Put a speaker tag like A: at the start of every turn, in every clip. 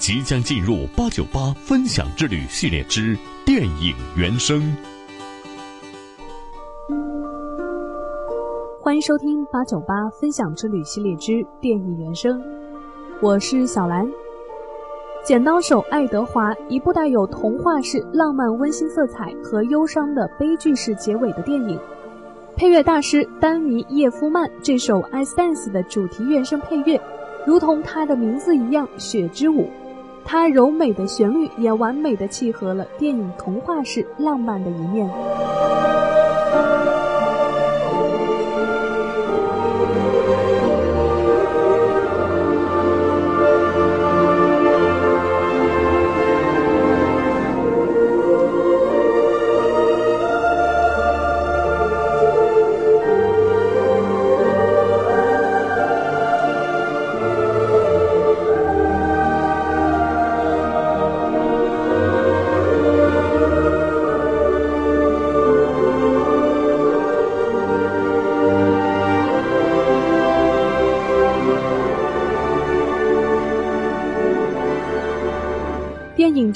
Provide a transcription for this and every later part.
A: 即将进入八九八分享之旅系列之电影原声。
B: 欢迎收听八九八分享之旅系列之电影原声，我是小兰。《剪刀手爱德华》一部带有童话式浪漫温馨色彩和忧伤的悲剧式结尾的电影，配乐大师丹尼叶夫曼这首《I Dance》的主题原声配乐，如同它的名字一样，《雪之舞》。它柔美的旋律也完美的契合了电影童话式浪漫的一面。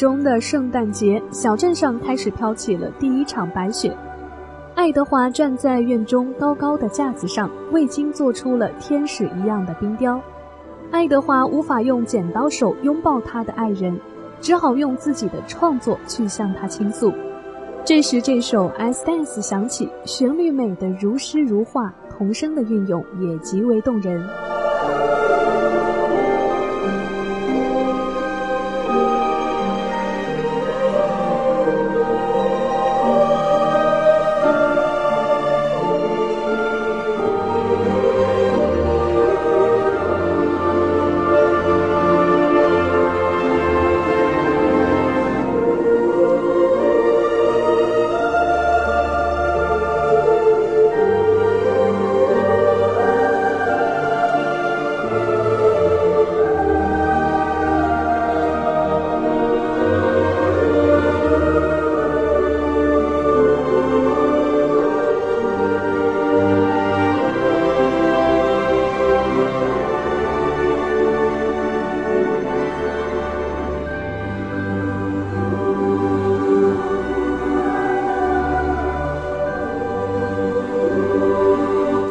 B: 中的圣诞节，小镇上开始飘起了第一场白雪。爱德华站在院中高高的架子上，未经做出了天使一样的冰雕。爱德华无法用剪刀手拥抱他的爱人，只好用自己的创作去向他倾诉。这时，这首《I Dance》响起，旋律美得如诗如画，童声的运用也极为动人。